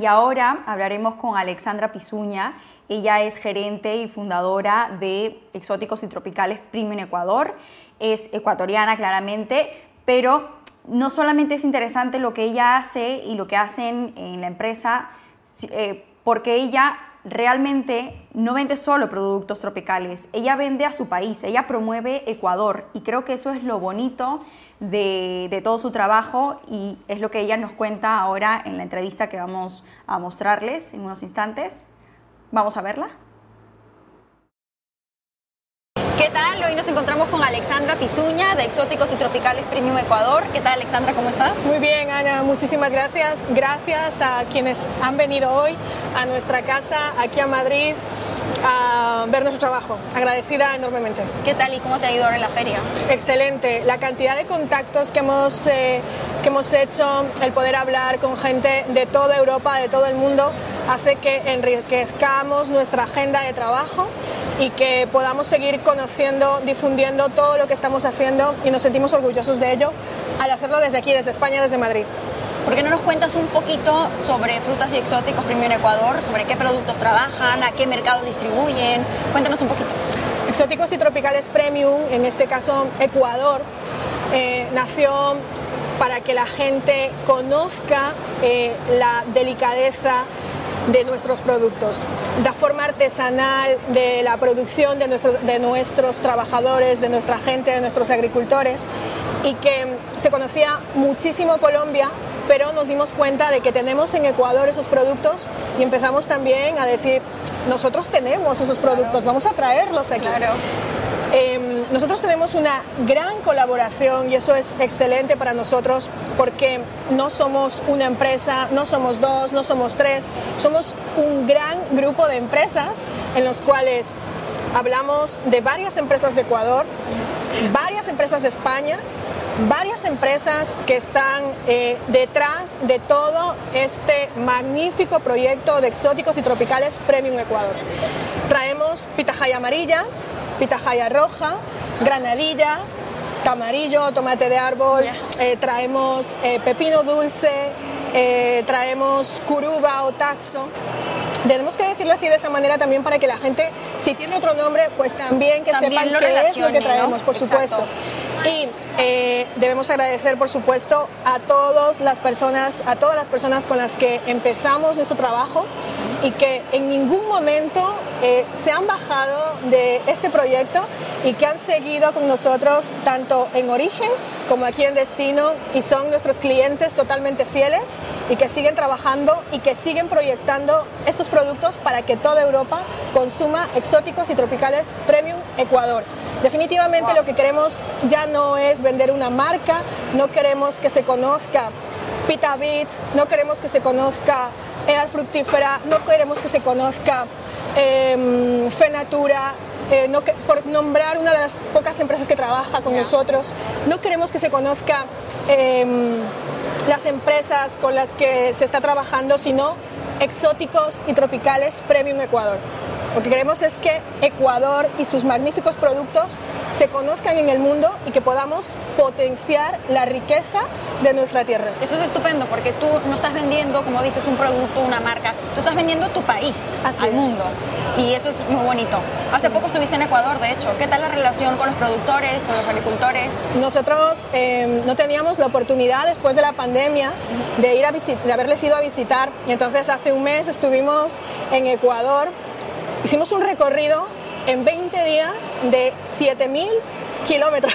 y ahora hablaremos con Alexandra Pizuña. Ella es gerente y fundadora de Exóticos y Tropicales Premium Ecuador. Es ecuatoriana claramente, pero no solamente es interesante lo que ella hace y lo que hacen en la empresa, eh, porque ella realmente no vende solo productos tropicales, ella vende a su país, ella promueve Ecuador y creo que eso es lo bonito de, de, todo su trabajo y es lo que ella nos cuenta ahora en la entrevista que vamos a mostrarles en unos instantes. Vamos a verla. ¿Qué tal? Hoy nos encontramos con Alexandra Pizuña de Exóticos y Tropicales Premium Ecuador. ¿Qué tal Alexandra? ¿Cómo estás? Muy bien, Ana. Muchísimas gracias. Gracias a quienes han venido hoy a nuestra casa aquí a Madrid a ver nuestro trabajo. Agradecida enormemente. ¿Qué tal y cómo te ha ido ahora en la feria? Excelente. La cantidad de contactos que hemos, eh, que hemos hecho, el poder hablar con gente de toda Europa, de todo el mundo, hace que enriquezcamos nuestra agenda de trabajo y que podamos seguir conociendo, difundiendo todo lo que estamos haciendo y nos sentimos orgullosos de ello al hacerlo desde aquí, desde España, desde Madrid. ¿Por qué no nos cuentas un poquito sobre frutas y exóticos Premium Ecuador? ¿Sobre qué productos trabajan? ¿A qué mercado distribuyen? Cuéntanos un poquito. Exóticos y Tropicales Premium, en este caso Ecuador, eh, nació para que la gente conozca eh, la delicadeza de nuestros productos, la forma artesanal de la producción de, de nuestros trabajadores, de nuestra gente, de nuestros agricultores y que se conocía muchísimo Colombia pero nos dimos cuenta de que tenemos en Ecuador esos productos y empezamos también a decir, nosotros tenemos esos productos, vamos a traerlos aquí. Em, nosotros tenemos una gran colaboración y eso es excelente para nosotros porque no somos una empresa, no somos dos, no somos tres, somos un gran grupo de empresas en los cuales hablamos de varias empresas de Ecuador, varias empresas de España varias empresas que están eh, detrás de todo este magnífico proyecto de exóticos y tropicales Premium Ecuador. Traemos pitahaya amarilla, pitahaya roja, granadilla, camarillo, tomate de árbol, eh, traemos eh, pepino dulce, traemos curuba o taxo tenemos que decirlo así de esa manera también para que la gente, si tiene otro nombre, pues también que sepan qué es lo que traemos, por supuesto. Y eh, debemos agradecer, por supuesto, a todas las personas, a todas las personas con las que empezamos nuestro trabajo y que en ningún momento eh, se han bajado de este proyecto y que han seguido con nosotros tanto en origen como aquí en destino y son nuestros clientes totalmente fieles y que siguen trabajando y que siguen proyectando estos productos para que toda Europa consuma exóticos y tropicales Premium Ecuador. Definitivamente lo que queremos ya no es vender una marca, no queremos que se conozca Pita Beats, no queremos que se conozca Ear Fructífera, no queremos que se conozca eh, Fenatura, eh, no, por nombrar una de las pocas empresas que trabaja con nosotros, no queremos que se conozca em, las empresas con las que se está trabajando, sino exóticos y tropicales Premium Ecuador. Lo que queremos es que Ecuador y sus magníficos productos se conozcan en el mundo y que podamos potenciar la riqueza de nuestra tierra. Eso es estupendo porque tú no estás vendiendo, como dices, un producto, una marca, tú estás vendiendo tu país al mundo y eso es muy bonito. Hace poco estuviste en Ecuador, de hecho. ¿Qué tal la relación con los productores, con los agricultores? Nosotros em, no teníamos la oportunidad después de la pandemia de ir a de haberles ido a visitar. Entonces hace un mes estuvimos en Ecuador Hicimos un recorrido en 20 días de 7.000 kilómetros.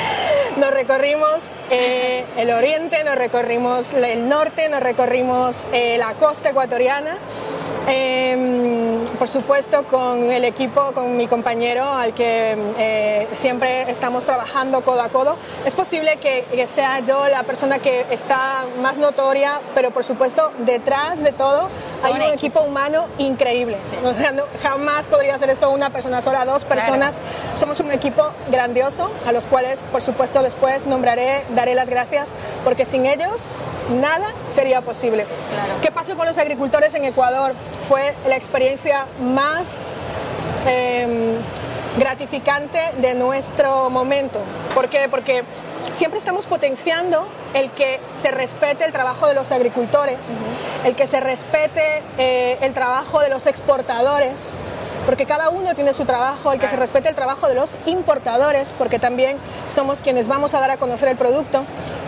Nos recorrimos eh, el oriente, nos recorrimos el norte, nos recorrimos eh, la costa ecuatoriana. Em, por supuesto, con el equipo, con mi compañero, al que eh, siempre estamos trabajando codo a codo. Es posible que, sea yo la persona que está más notoria, pero por supuesto, detrás de todo hay un equipo humano increíble. jamás podría hacer esto una persona sola, dos personas. Somos un equipo grandioso, a los cuales, por supuesto, después nombraré, daré las gracias, porque sin ellos nada sería posible. ¿Qué pasó con los agricultores en Ecuador? Fue la experiencia más em, gratificante de nuestro momento. ¿Por qué? Porque siempre estamos potenciando el que se respete el trabajo de los agricultores, el que se respete eh, el trabajo de los exportadores, porque cada uno tiene su trabajo, el que se respete el trabajo de los importadores, porque también somos quienes vamos a dar a conocer el producto,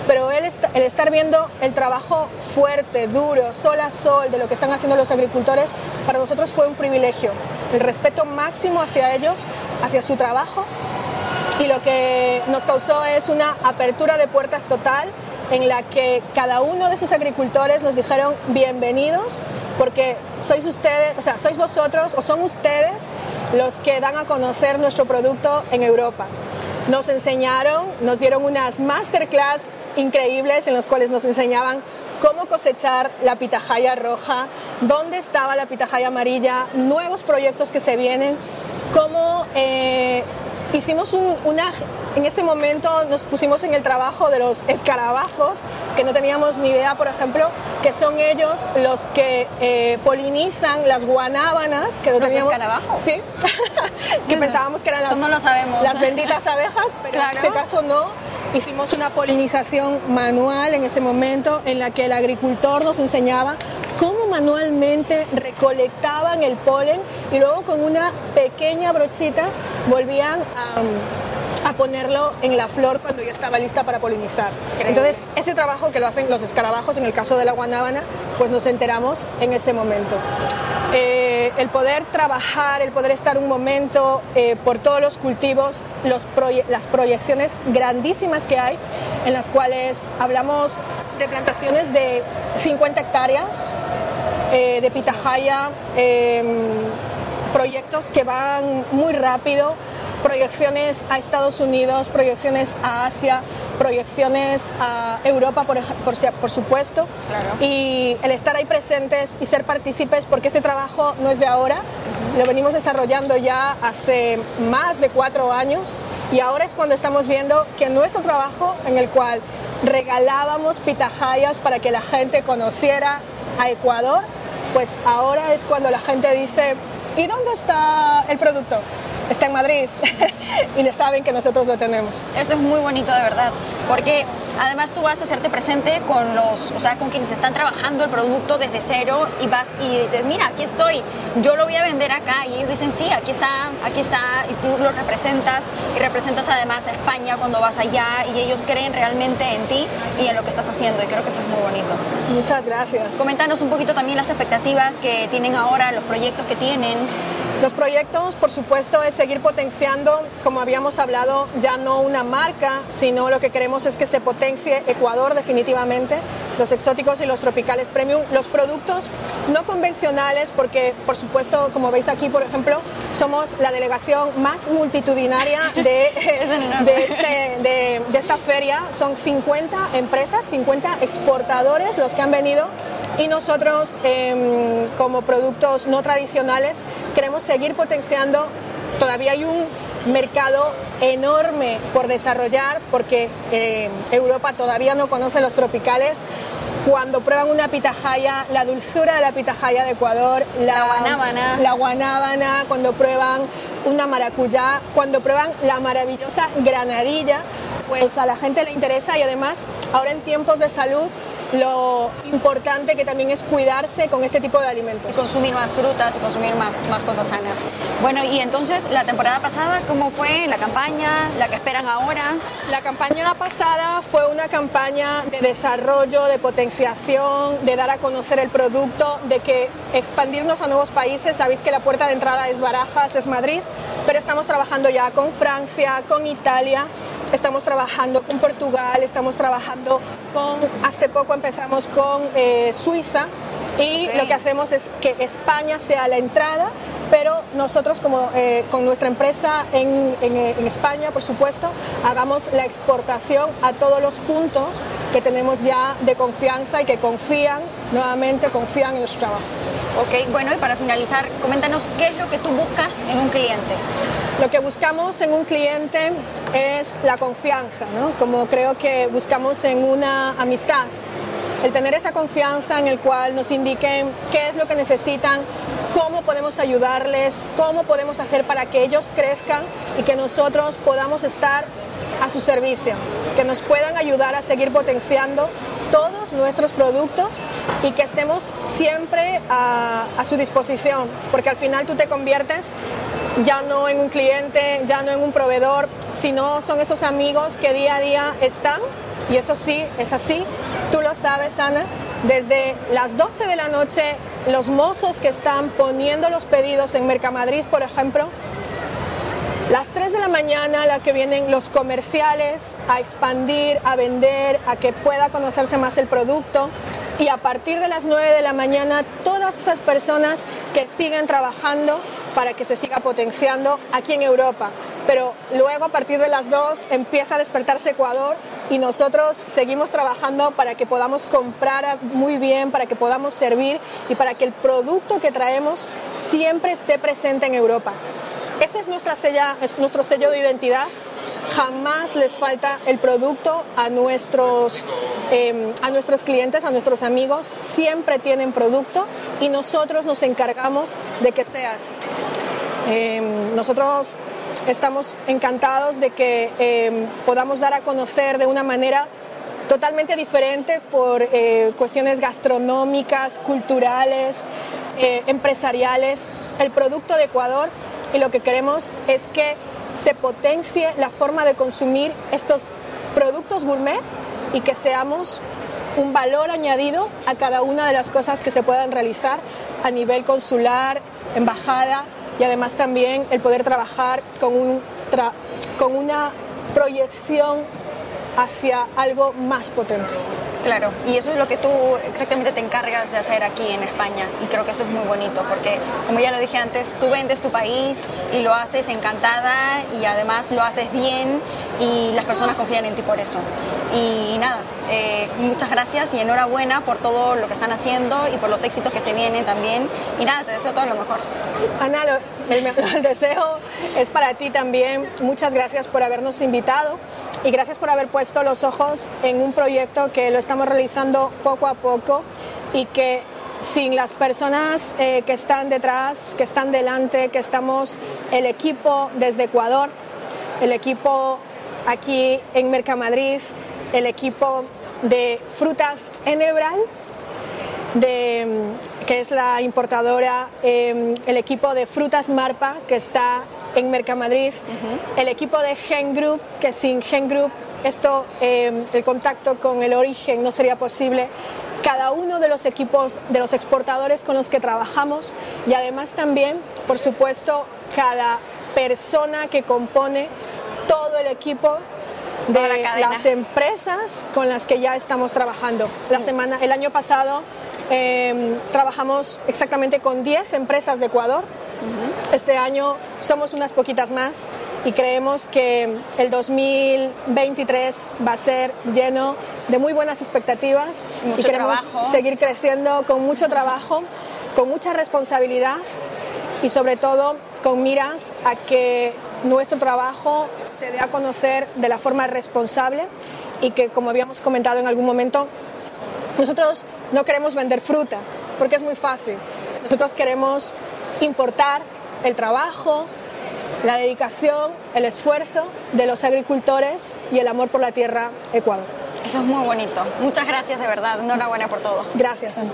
pero el, el estar viendo el trabajo fuerte, duro, sol a sol de lo que están haciendo los agricultores, para nosotros fue un privilegio, el respeto máximo hacia ellos, hacia su trabajo, y lo que nos causó es una apertura de puertas total en la que cada uno de esos agricultores nos dijeron bienvenidos porque sois ustedes, o sea, sois vosotros o son ustedes los que dan a conocer nuestro producto en Europa. Nos enseñaron, nos dieron unas masterclass increíbles en las cuales nos enseñaban cómo cosechar la pitahaya roja, dónde estaba la pitahaya amarilla, nuevos proyectos que se vienen, cómo eh, hicimos una, en ese momento nos pusimos en el trabajo de los escarabajos, que no teníamos ni idea, por ejemplo, que son ellos los que eh, polinizan las guanábanas. Que ¿Los escarabajos? Sí, que pensábamos que eran las, no lo sabemos. las benditas abejas, pero en este caso no. Hicimos una polinización manual en ese momento en la que el agricultor nos enseñaba cómo manualmente recolectaban el polen y luego con una pequeña brochita volvían a, ponerlo en la flor cuando ya estaba lista para polinizar. Entonces, ese trabajo que lo hacen los escarabajos, en el caso de la guanábana, pues nos enteramos en ese momento. Eh, el poder trabajar, el poder estar un momento eh, por todos los cultivos, los las proyecciones grandísimas que hay, en las cuales hablamos de plantaciones de 50 hectáreas, eh, de pitahaya, em, proyectos que van muy rápido, proyecciones a Estados Unidos, proyecciones a Asia, proyecciones a Europa, por, por, supuesto, y el estar ahí presentes y ser partícipes, porque este trabajo no es de ahora, lo venimos desarrollando ya hace más de cuatro años y ahora es cuando estamos viendo que nuestro trabajo en el cual regalábamos pitahayas para que la gente conociera a Ecuador, pues ahora es cuando la gente dice, ¿y dónde está el producto? está en Madrid y le saben que nosotros lo tenemos. Eso es muy bonito de verdad, porque además tú vas a hacerte presente con los, o sea, con quienes están trabajando el producto desde cero y vas y dices, mira, aquí estoy, yo lo voy a vender acá y ellos dicen, sí, aquí está, aquí está y tú lo representas y representas además a España cuando vas allá y ellos creen realmente en ti y en lo que estás haciendo y creo que eso es muy bonito. Muchas gracias. Coméntanos un poquito también las expectativas que tienen ahora, los proyectos que tienen. Los proyectos, por supuesto, es seguir potenciando, como habíamos hablado, ya no una marca, sino lo que queremos es que se potencie Ecuador definitivamente, los exóticos y los tropicales premium, los productos no convencionales, porque, por supuesto, como veis aquí, por ejemplo, somos la delegación más multitudinaria de, este, de, de esta feria. Son 50 empresas, 50 exportadores los que han venido y nosotros, em, como productos no tradicionales, queremos seguir potenciando. Todavía hay un mercado enorme por desarrollar porque em, Europa todavía no conoce los tropicales. Cuando prueban una pitahaya, la dulzura de la pitahaya de Ecuador, la, guanábana. la guanábana, cuando prueban una maracuyá, cuando prueban la maravillosa granadilla, pues a la gente le interesa y además ahora en tiempos de salud lo importante que también es cuidarse con este tipo de alimentos. Y consumir más frutas, consumir más, más cosas sanas. Bueno, y entonces la temporada pasada, ¿cómo fue la campaña? ¿La que esperan ahora? La campaña pasada fue una campaña de desarrollo, de potenciación, de dar a conocer el producto, de que expandirnos a nuevos países. Sabéis que la puerta de entrada es Barajas, es Madrid, pero estamos trabajando ya con Francia, con Italia, estamos trabajando con Portugal, estamos trabajando con, hace poco empezamos con eh, Suiza y lo que hacemos es que España sea la entrada, pero nosotros como eh, con nuestra empresa en, en, España, por supuesto, hagamos la exportación a todos los puntos que tenemos ya de confianza y que confían, nuevamente confían en nuestro trabajo. Ok, bueno, y para finalizar, coméntanos qué es lo que tú buscas en un cliente. Lo que buscamos en un cliente es la confianza, ¿no? Como creo que buscamos en una amistad el tener esa confianza en el cual nos indiquen qué es lo que necesitan, cómo podemos ayudarles, cómo podemos hacer para que ellos crezcan y que nosotros podamos estar a su servicio. que nos puedan ayudar a seguir potenciando todos nuestros productos y que estemos siempre a, a, su disposición, porque al final tú te conviertes ya no en un cliente, ya no en un proveedor, sino son esos amigos que día a día están, y eso sí, es así, tú lo sabes, Ana, desde las 12 de la noche, los mozos que están poniendo los pedidos en Mercamadrid, por ejemplo, las 3 de la mañana, la que vienen los comerciales a expandir, a vender, a que pueda conocerse más el producto. Y a partir de las 9 de la mañana, todas esas personas que siguen trabajando para que se siga potenciando aquí en Europa. Pero luego a partir de las 2 empieza a despertarse Ecuador y nosotros seguimos trabajando para que podamos comprar muy bien, para que podamos servir y para que el producto que traemos siempre esté presente en Europa. Ese es, nuestra sella, es nuestro sello de identidad. Jamás les falta el producto a nuestros, eh, a nuestros clientes, a nuestros amigos. Siempre tienen producto y nosotros nos encargamos de que sea así. Eh, nosotros estamos encantados de que eh, podamos dar a conocer de una manera totalmente diferente por eh, cuestiones gastronómicas, culturales, eh, empresariales, el producto de Ecuador y lo que queremos es que se potencie la forma de consumir estos productos gourmet y que seamos un valor añadido a cada una de las cosas que se puedan realizar a nivel consular, embajada y además también el poder trabajar con, un con una proyección hacia algo más potente. Claro, y eso es lo que tú exactamente te encargas de hacer aquí en España y creo que eso es muy bonito porque como ya lo dije antes, tú vendes tu país y lo haces encantada y además lo haces bien y las personas confían en ti por eso. Y, nada, eh, muchas gracias y enhorabuena por todo lo que están haciendo y por los éxitos que se vienen también y nada, te deseo todo lo mejor. Ana, el, el deseo es para ti también. Muchas gracias por habernos invitado y gracias por haber puesto los ojos en un proyecto que lo estamos realizando poco a poco y que sin las personas eh, que están detrás, que están delante, que estamos el equipo desde Ecuador, el equipo aquí en Mercamadrid, el equipo de frutas Enebral, de, que es la importadora, eh, el equipo de frutas Marpa, que está en Mercamadrid, uh -huh. el equipo de Gen Group, que sin Gen Group esto, eh, el contacto con el origen no sería posible, cada uno de los equipos de los exportadores con los que trabajamos y además también, por supuesto, cada persona que compone todo el equipo de la las empresas con las que ya estamos trabajando. La semana, el año pasado eh, trabajamos exactamente con 10 empresas de Ecuador. Este año somos unas poquitas más y creemos que el 2023 va a ser lleno de muy buenas expectativas mucho y queremos trabajo. seguir creciendo con mucho trabajo, con mucha responsabilidad y sobre todo con miras a que nuestro trabajo se dé a conocer de la forma responsable y que, como habíamos comentado en algún momento, nosotros no queremos vender fruta porque es muy fácil. Nosotros queremos importar el trabajo, la dedicación, el esfuerzo de los agricultores y el amor por la tierra Ecuador. Eso es muy bonito. Muchas gracias de verdad. Enhorabuena por todo. Gracias, Ana.